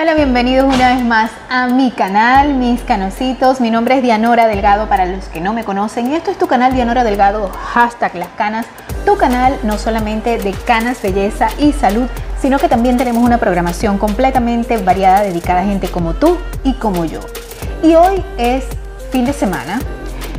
Hola, bienvenidos una vez más a mi canal, mis canositos. Mi nombre es Dianora Delgado para los que no me conocen. Esto es tu canal Dianora Delgado, hashtag las canas. Tu canal no solamente de canas, belleza y salud, sino que también tenemos una programación completamente variada dedicada a gente como tú y como yo. Y hoy es fin de semana,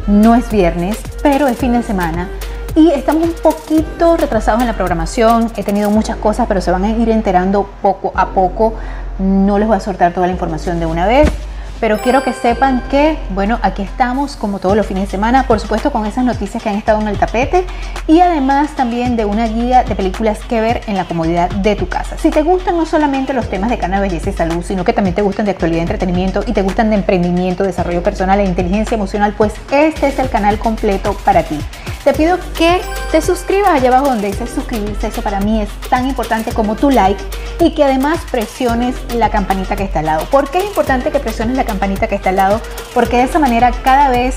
no es viernes, pero es fin de semana y estamos un poquito retrasados en la programación. He tenido muchas cosas, pero se van a ir enterando poco a poco. No les voy a soltar toda la información de una vez. Pero quiero que sepan que, bueno, aquí estamos como todos los fines de semana, por supuesto con esas noticias que han estado en el tapete y además también de una guía de películas que ver en la comodidad de tu casa. Si te gustan no solamente los temas de cana, belleza y salud, sino que también te gustan de actualidad, entretenimiento y te gustan de emprendimiento, desarrollo personal e inteligencia emocional, pues este es el canal completo para ti. Te pido que te suscribas allá abajo donde dice suscribirse, eso para mí es tan importante como tu like y que además presiones la campanita que está al lado. ¿Por qué es importante que presiones la campanita que está al lado? Porque de esa manera cada vez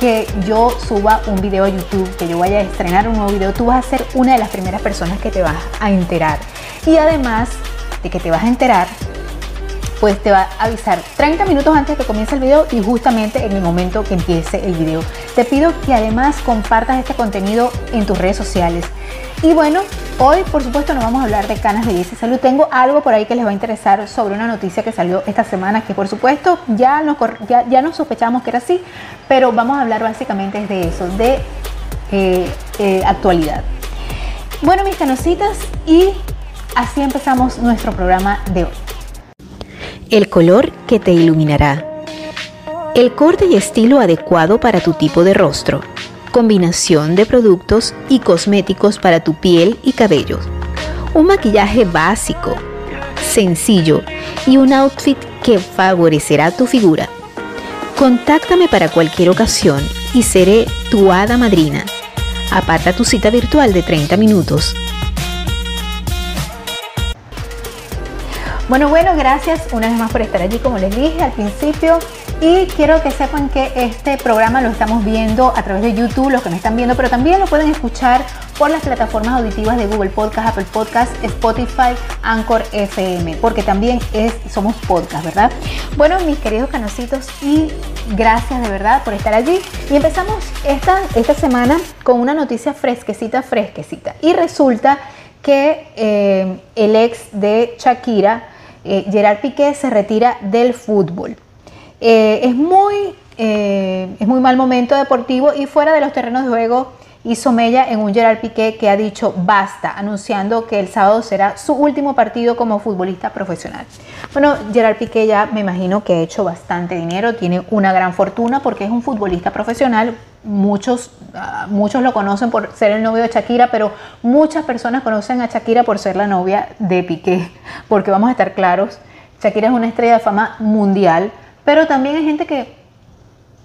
que yo suba un video a YouTube, que yo vaya a estrenar un nuevo video, tú vas a ser una de las primeras personas que te vas a enterar. Y además de que te vas a enterar, pues te va a avisar 30 minutos antes que comience el video y justamente en el momento que empiece el video. Te pido que además compartas este contenido en tus redes sociales. Y bueno, hoy por supuesto nos vamos a hablar de canas, belleza y salud. Tengo algo por ahí que les va a interesar sobre una noticia que salió esta semana, que por supuesto ya nos, ya, nos sospechamos que era así, pero vamos a hablar básicamente de eso, de eh, eh, actualidad. Bueno, mis canositas, y así empezamos nuestro programa de hoy el color que te iluminará, el corte y estilo adecuado para tu tipo de rostro, combinación de productos y cosméticos para tu piel y cabello, un maquillaje básico, sencillo y un outfit que favorecerá tu figura. Contáctame para cualquier ocasión y seré tu hada madrina. Aparta tu cita virtual de 30 minutos Bueno, bueno, gracias una vez más por estar allí, como les dije al principio. Y quiero que sepan que este programa lo estamos viendo a través de YouTube, los que me están viendo, pero también lo pueden escuchar por las plataformas auditivas de Google Podcast, Apple Podcast, Spotify, Anchor FM, porque también es, somos podcast, ¿verdad? Bueno, mis queridos canositos, y gracias de verdad por estar allí. Y empezamos esta, esta semana con una noticia fresquecita, fresquecita. Y resulta que eh, el ex de Shakira, eh, Gerard Piqué se retira del fútbol. Eh, es, muy, eh, es muy mal momento deportivo y fuera de los terrenos de juego hizo mella en un Gerard Piqué que ha dicho basta, anunciando que el sábado será su último partido como futbolista profesional. Bueno, Gerard Piqué ya me imagino que ha hecho bastante dinero, tiene una gran fortuna porque es un futbolista profesional. Muchos, ah, muchos lo conocen por ser el novio de Shakira, pero muchas personas conocen a Shakira por ser la novia de Piqué, porque vamos a estar claros, Shakira es una estrella de fama mundial, pero también hay gente que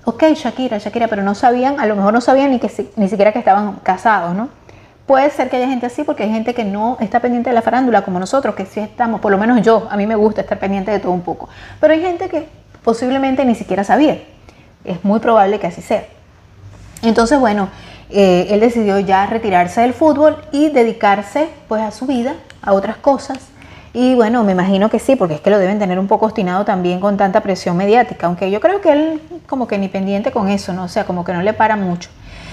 ok, Shakira, Shakira, pero no sabían, a lo mejor no sabían ni, que, ni siquiera que estaban casados, ¿no? Puede ser que haya gente así porque hay gente que no está pendiente de la farándula como nosotros, que sí estamos, por lo menos yo, a mí me gusta estar pendiente de todo un poco. Pero hay gente que posiblemente ni siquiera sabía. Es muy probable que así sea. Entonces, bueno, eh, él decidió ya retirarse del fútbol y dedicarse pues a su vida, a otras cosas. Y bueno, me imagino que sí, porque es que lo deben tener un poco obstinado también con tanta presión mediática, aunque yo creo que él como que ni pendiente con eso, ¿no? O sea, como que no le para mucho.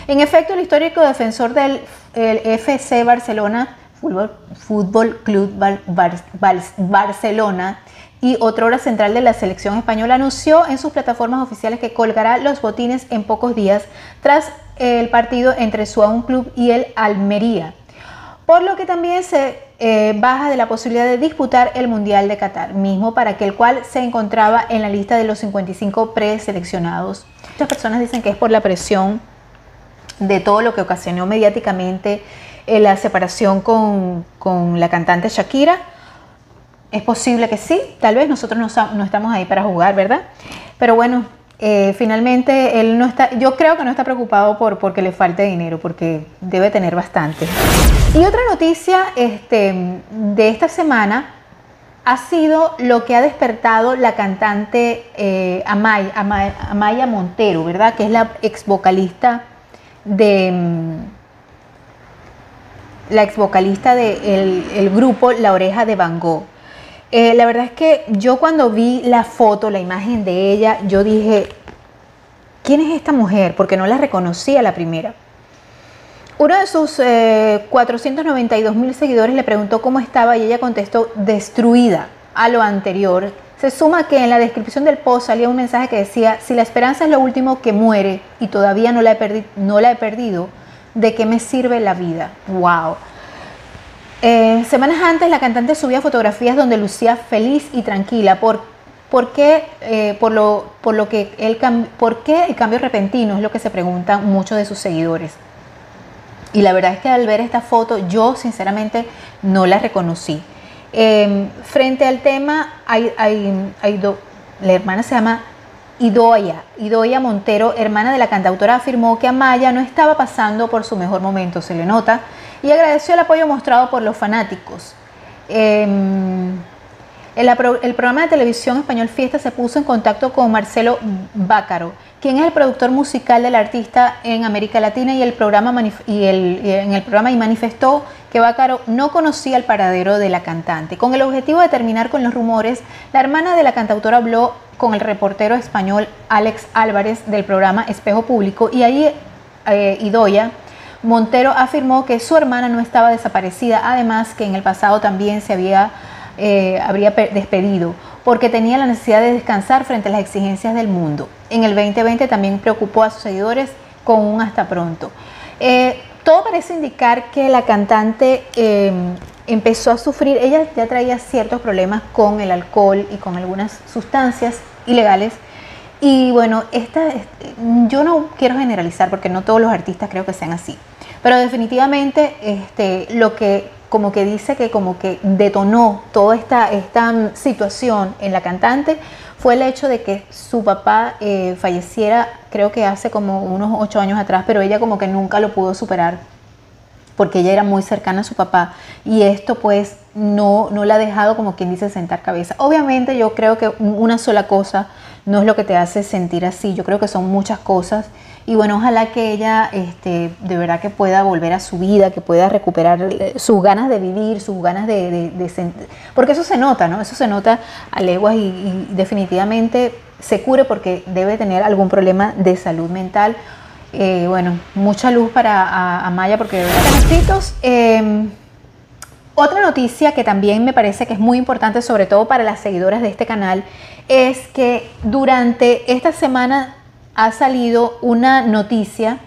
En efecto, el histórico defensor del FC Barcelona, Fútbol, Club Barcelona, y otro hora central de la selección española anunció en sus plataformas oficiales que colgará los botines en pocos días tras el partido entre su un club y el Almería por lo que también se eh, baja de la posibilidad de disputar el Mundial de Qatar, mismo para que el cual se encontraba en la lista de los 55 preseleccionados. Muchas personas dicen que es por la presión de todo lo que ocasionó mediáticamente eh, la separación con, la cantante Shakira. Es posible que sí, tal vez nosotros no, no estamos ahí para jugar, ¿verdad? Pero bueno, eh, finalmente él no está, yo creo que no está preocupado por porque le falte dinero, porque debe tener bastante. Y otra noticia este, de esta semana ha sido lo que ha despertado la cantante eh, Amaya, Montero, ¿verdad? Que es la ex vocalista de mm, la ex vocalista del grupo La Oreja de Van Gogh. Eh, la verdad es que yo cuando vi la foto, la imagen de ella, yo dije, ¿quién es esta mujer? Porque no la reconocí a la primera. Uno de sus 492 mil seguidores le preguntó cómo estaba y ella contestó destruida a lo anterior. Se suma que en la descripción del post salía un mensaje que decía, si la esperanza es lo último que muere y todavía no la he, no la he perdido, ¿de qué me sirve la vida? ¡Wow! Eh, semanas antes la cantante subía fotografías donde lucía feliz y tranquila. ¿Por, qué, eh, por, lo, que el, ¿Por qué el cambio repentino? Es lo que se preguntan muchos de sus seguidores. Y la verdad es que al ver esta foto yo sinceramente no la reconocí. Em, frente al tema, la hermana se llama Idoya, Idoya Montero, hermana de la cantautora, afirmó que Amaya no estaba pasando por su mejor momento, se le nota, y agradeció el apoyo mostrado por los fanáticos. Em, el, el, programa de televisión español Fiesta se puso en contacto con Marcelo Bácaro, quien es el productor musical del artista en América Latina y, el programa y, en el programa y manifestó que Bácaro no conocía el paradero de la cantante. Con el objetivo de terminar con los rumores, la hermana de la cantautora habló con el reportero español Alex Álvarez del programa Espejo Público y ahí eh, Idoya Montero afirmó que su hermana no estaba desaparecida, además que en el pasado también se había eh, habría despedido porque tenía la necesidad de descansar frente a las exigencias del mundo. En el 2020 también preocupó a sus seguidores con un hasta pronto. Eh, todo parece indicar que la cantante eh, empezó a sufrir, ella ya traía ciertos problemas con el alcohol y con algunas sustancias ilegales. Y bueno, esta, yo no quiero generalizar porque no todos los artistas creo que sean así, pero definitivamente este, lo que como que dice que como que detonó toda esta, esta situación en la cantante fue el hecho de que su papá eh, falleciera, creo que hace como unos ocho años atrás, pero ella como que nunca lo pudo superar porque ella era muy cercana a su papá. Y esto pues no, no la ha dejado como quien dice sentar cabeza. Obviamente yo creo que una sola cosa no es lo que te hace sentir así, yo creo que son muchas cosas y bueno, ojalá que ella este, de verdad que pueda volver a su vida, que pueda recuperar eh, sus ganas de vivir, sus ganas de, sentir. Porque eso se nota, ¿no? Eso se nota a leguas y, definitivamente se cure porque debe tener algún problema de salud mental. Eh, bueno, mucha luz para Maya porque de verdad. Eh, otra noticia que también me parece que es muy importante, sobre todo para las seguidoras de este canal, es que durante esta semana ha salido una noticia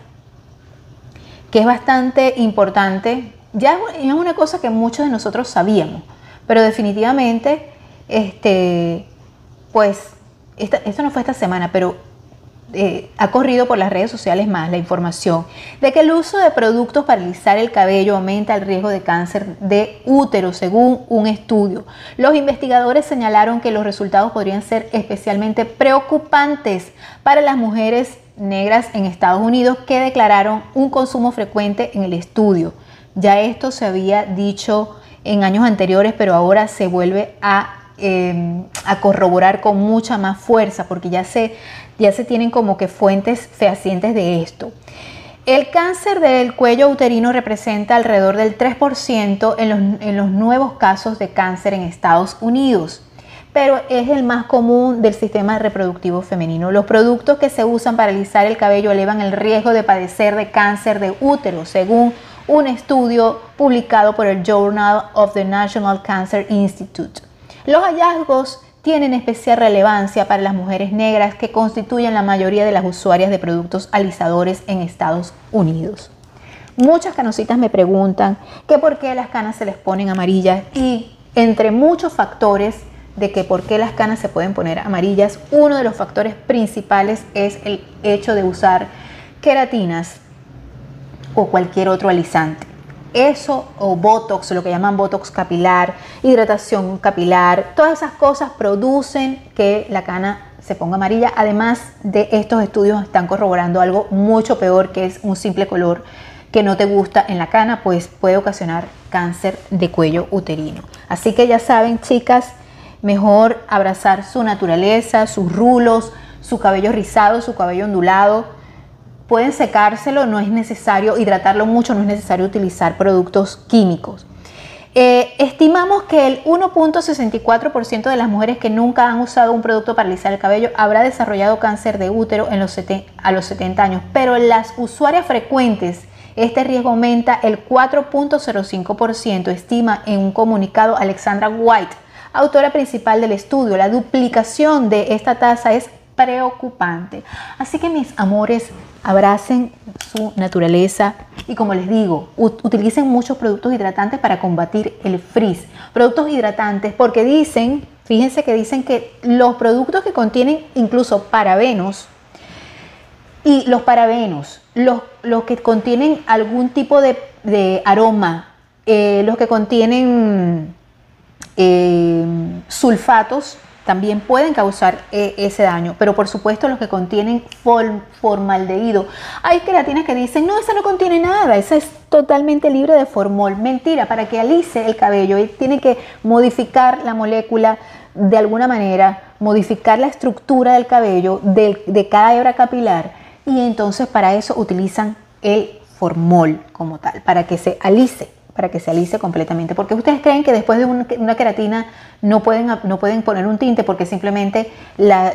que es bastante importante. Ya es una cosa que muchos de nosotros sabíamos, pero definitivamente, este, pues, esto no fue esta semana, pero eh, ha corrido por las redes sociales más la información de que el uso de productos para alisar el cabello aumenta el riesgo de cáncer de útero, según un estudio. Los investigadores señalaron que los resultados podrían ser especialmente preocupantes para las mujeres negras en Estados Unidos que declararon un consumo frecuente en el estudio. Ya esto se había dicho en años anteriores, pero ahora se vuelve a Em, a corroborar con mucha más fuerza, porque ya se, ya se tienen como que fuentes fehacientes de esto. El cáncer del cuello uterino representa alrededor del 3% en los, en los nuevos casos de cáncer en Estados Unidos pero es el más común del sistema reproductivo femenino. Los productos que se usan para alisar el cabello elevan el riesgo de padecer de cáncer de útero, según un estudio publicado por el Journal of the National Cancer Institute. Los hallazgos tienen especial relevancia para las mujeres negras que constituyen la mayoría de las usuarias de productos alisadores en Estados Unidos. Muchas canositas me preguntan que por qué las canas se les ponen amarillas y entre muchos factores de que por qué las canas se pueden poner amarillas, uno de los factores principales es el hecho de usar queratinas o cualquier otro alisante. Eso o Botox, lo que llaman Botox capilar, hidratación capilar, todas esas cosas producen que la cana se ponga amarilla. Además de estos estudios están corroborando algo mucho peor que es un simple color que no te gusta en la cana, pues puede ocasionar cáncer de cuello uterino. Así que ya saben, chicas, mejor abrazar su naturaleza, sus rulos, su cabello rizado, su cabello ondulado pueden secárselo, no es necesario hidratarlo mucho, no es necesario utilizar productos químicos. Eh, estimamos que el 1.64% de las mujeres que nunca han usado un producto para alisar el cabello habrá desarrollado cáncer de útero a los 70 años, pero en las usuarias frecuentes este riesgo aumenta el 4.05%, estima en un comunicado Alexandra White, autora principal del estudio. La duplicación de esta tasa es preocupante. Así que mis amores, abracen su naturaleza y como les digo, utilicen muchos productos hidratantes para combatir el frizz. Productos hidratantes porque dicen, fíjense que dicen que los productos que contienen incluso parabenos y los parabenos, los, los que contienen algún tipo de, aroma, eh, los que contienen eh, sulfatos, también pueden causar eh, ese daño, pero por supuesto los que contienen formaldehído. Hay queratinas que dicen, no, esa no contiene nada, esa es totalmente libre de formol. Mentira, para que alice el cabello, tiene que modificar la molécula de alguna manera, modificar la estructura del cabello de, de cada hebra capilar y entonces para eso utilizan el formol como tal, para que se alice para que se alice completamente. Porque ustedes creen que después de una queratina no pueden, no pueden poner un tinte porque simplemente las,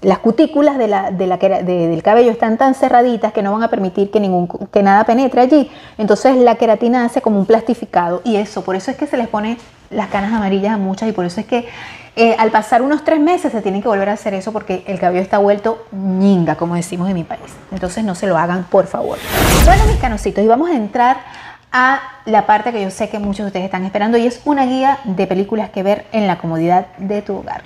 las cutículas de la, del cabello están tan cerraditas que no van a permitir que, ningún, que nada penetre allí. Entonces la queratina hace como un plastificado y eso, por eso es que se les pone las canas amarillas a muchas y por eso es que eh, al pasar unos tres meses se tienen que volver a hacer eso porque el cabello está vuelto ñinga, como decimos en mi país. Entonces no se lo hagan, por favor. Bueno, mis canositos, y vamos a entrar a la parte que yo sé que muchos de ustedes están esperando y es una guía de películas que ver en la comodidad de tu hogar.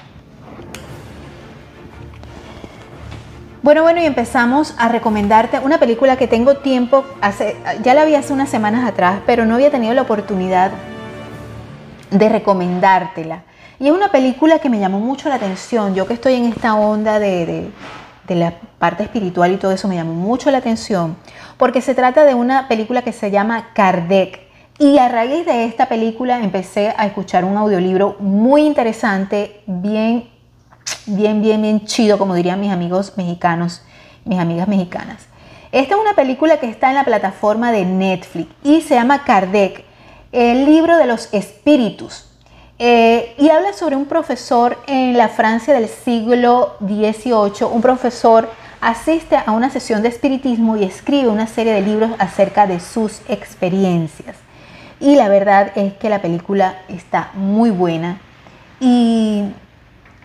Bueno, bueno, y empezamos a recomendarte una película que tengo tiempo, hace, ya la vi hace unas semanas atrás, pero no había tenido la oportunidad de recomendártela. Y es una película que me llamó mucho la atención. Yo que estoy en esta onda de, la parte espiritual y todo eso, me llamó mucho la atención. Porque se trata de una película que se llama Kardec. Y a raíz de esta película empecé a escuchar un audiolibro muy interesante, bien, bien, bien, bien chido, como dirían mis amigos mexicanos, mis amigas mexicanas. Esta es una película que está en la plataforma de Netflix y se llama Kardec, el libro de los espíritus. Eh, y habla sobre un profesor en la Francia del siglo XVIII. Un profesor asiste a una sesión de espiritismo y escribe una serie de libros acerca de sus experiencias. Y la verdad es que la película está muy buena y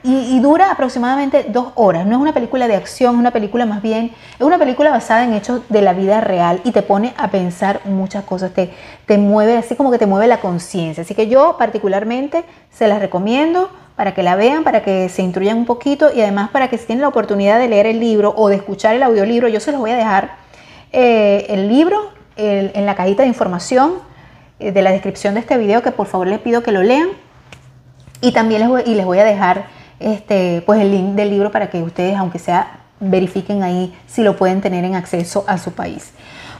y, dura aproximadamente dos horas. No es una película de acción, es una película más bien, es una película basada en hechos de la vida real y te pone a pensar muchas cosas, te, te mueve así como que te mueve la conciencia. Así que yo particularmente se las recomiendo para que la vean, para que se instruyan un poquito y además para que si tienen la oportunidad de leer el libro o de escuchar el audiolibro, yo se los voy a dejar eh, el libro en la cajita de información eh, de la descripción de este video, que por favor les pido que lo lean. Y también les y les voy a dejar este, pues el link del libro para que ustedes, aunque sea, verifiquen ahí si lo pueden tener en acceso a su país.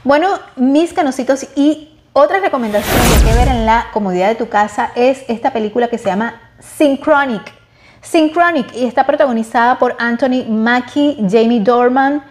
Bueno, mis canositos y otra recomendación de que ver en la comodidad de tu casa es esta película que se llama Synchronic. Synchronic y está protagonizada por Anthony Mackie, Jamie Dorman,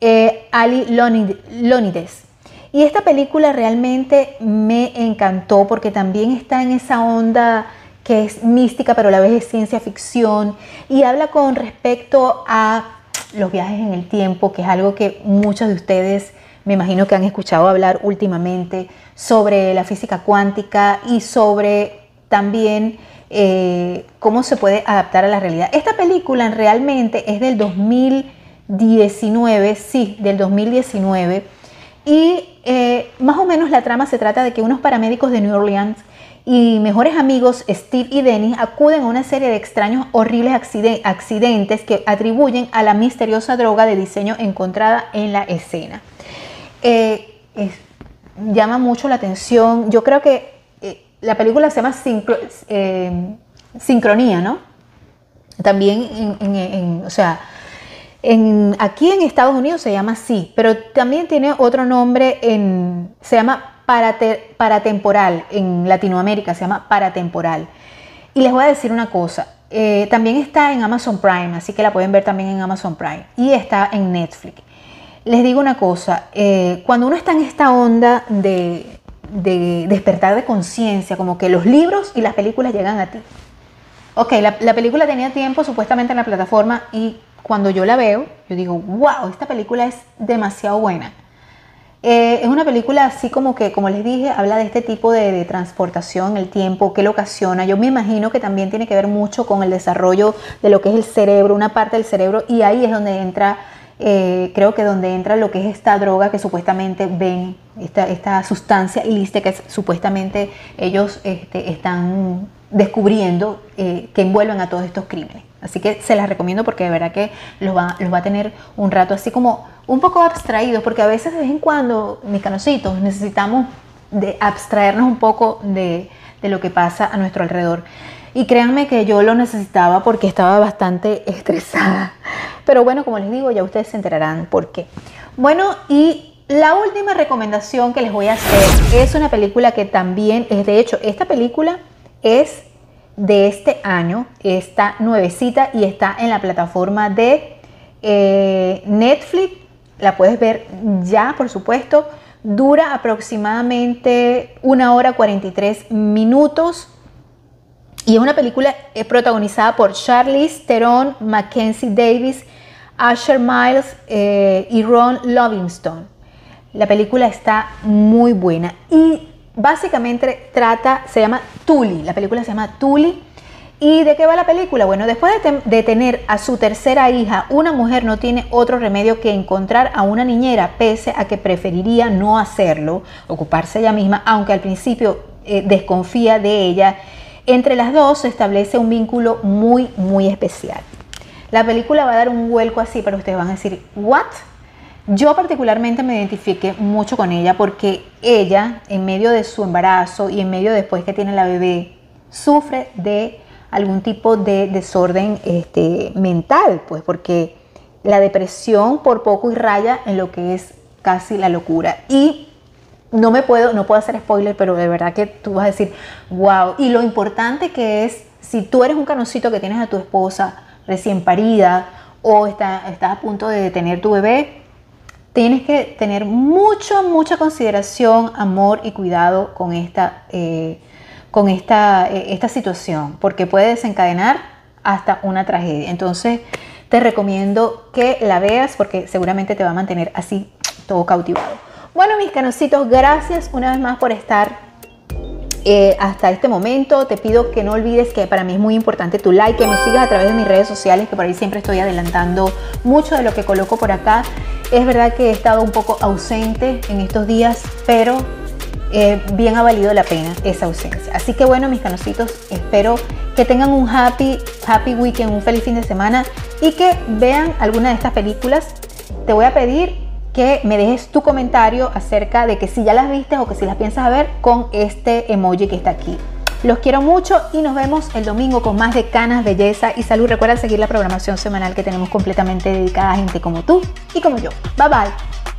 eh, Ali Lonides. Y esta película realmente me encantó porque también está en esa onda que es mística, pero a la vez es ciencia ficción, y habla con respecto a los viajes en el tiempo, que es algo que muchos de ustedes me imagino que han escuchado hablar últimamente sobre la física cuántica y sobre también eh, cómo se puede adaptar a la realidad. Esta película realmente es del 2019, sí, del 2019, y eh, más o menos la trama se trata de que unos paramédicos de New Orleans y mejores amigos Steve y Dennis acuden a una serie de extraños, horribles accidentes que atribuyen a la misteriosa droga de diseño encontrada en la escena. Eh, llama mucho la atención. Yo creo que eh, la película se llama eh, Sincronía, ¿no? También o sea, aquí en Estados Unidos se llama así, pero también tiene otro nombre en, se llama paratemporal, en Latinoamérica se llama paratemporal. Y les voy a decir una cosa, eh, también está en Amazon Prime, así que la pueden ver también en Amazon Prime y está en Netflix. Les digo una cosa, eh, cuando uno está en esta onda de, de despertar de conciencia, como que los libros y las películas llegan a ti. Ok, la película tenía tiempo supuestamente en la plataforma y cuando yo la veo, yo digo, wow, esta película es demasiado buena. Eh, es una película así como que, como les dije, habla de este tipo de, transportación, el tiempo, qué lo ocasiona. Yo me imagino que también tiene que ver mucho con el desarrollo de lo que es el cerebro, una parte del cerebro, y ahí es donde entra, eh, creo que donde entra lo que es esta droga que supuestamente ven, esta, esta sustancia ilícita que supuestamente ellos este, están descubriendo eh, que envuelven a todos estos crímenes. Así que se las recomiendo porque de verdad que los va, los va a tener un rato así como un poco abstraídos, porque a veces de vez en cuando, mis canositos, necesitamos de abstraernos un poco de, de lo que pasa a nuestro alrededor. Y créanme que yo lo necesitaba porque estaba bastante estresada. Pero bueno, como les digo, ya ustedes se enterarán por qué. Bueno, y la última recomendación que les voy a hacer es una película que también es, de hecho, esta película es de este año, está nuevecita y está en la plataforma de eh, Netflix. La puedes ver ya, por supuesto. Dura aproximadamente una hora 43 minutos. Y es una película eh, protagonizada por Charlize Theron, Mackenzie Davis, Asher Miles eh, y Ron Livingston. La película está muy buena. Y básicamente trata, se llama Tully, la película se llama Tully. ¿Y de qué va la película? Bueno, después de, tener a su tercera hija, una mujer no tiene otro remedio que encontrar a una niñera, pese a que preferiría no hacerlo, ocuparse ella misma, aunque al principio eh, desconfía de ella. Entre las dos se establece un vínculo muy, muy especial. La película va a dar un vuelco así, pero ustedes van a decir, ¿what? Yo particularmente me identifiqué mucho con ella porque ella, en medio de su embarazo y en medio después que tiene la bebé, sufre de algún tipo de desorden este, mental, pues porque la depresión por poco y raya en lo que es casi la locura. Y no me puedo, no puedo hacer spoiler, pero de verdad que tú vas a decir, wow. Y lo importante que es, si tú eres un canocito que tienes a tu esposa recién parida o está, estás a punto de tener tu bebé, tienes que tener mucho, mucha consideración, amor y cuidado con esta, eh, con esta, eh, esta situación, porque puede desencadenar hasta una tragedia. Entonces, te recomiendo que la veas porque seguramente te va a mantener así todo cautivado. Bueno, mis canositos, gracias una vez más por estar eh, hasta este momento. Te pido que no olvides que para mí es muy importante tu like, que me sigas a través de mis redes sociales, que por ahí siempre estoy adelantando mucho de lo que coloco por acá. Es verdad que he estado un poco ausente en estos días, pero eh, bien ha valido la pena esa ausencia. Así que bueno, mis canositos, espero que tengan un happy, happy weekend, un feliz fin de semana y que vean alguna de estas películas. Te voy a pedir que me dejes tu comentario acerca de que si ya las viste o que si las piensas ver con este emoji que está aquí. Los quiero mucho y nos vemos el domingo con más de Canas, Belleza y Salud. Recuerda seguir la programación semanal que tenemos completamente dedicada a gente como tú y como yo. Bye bye.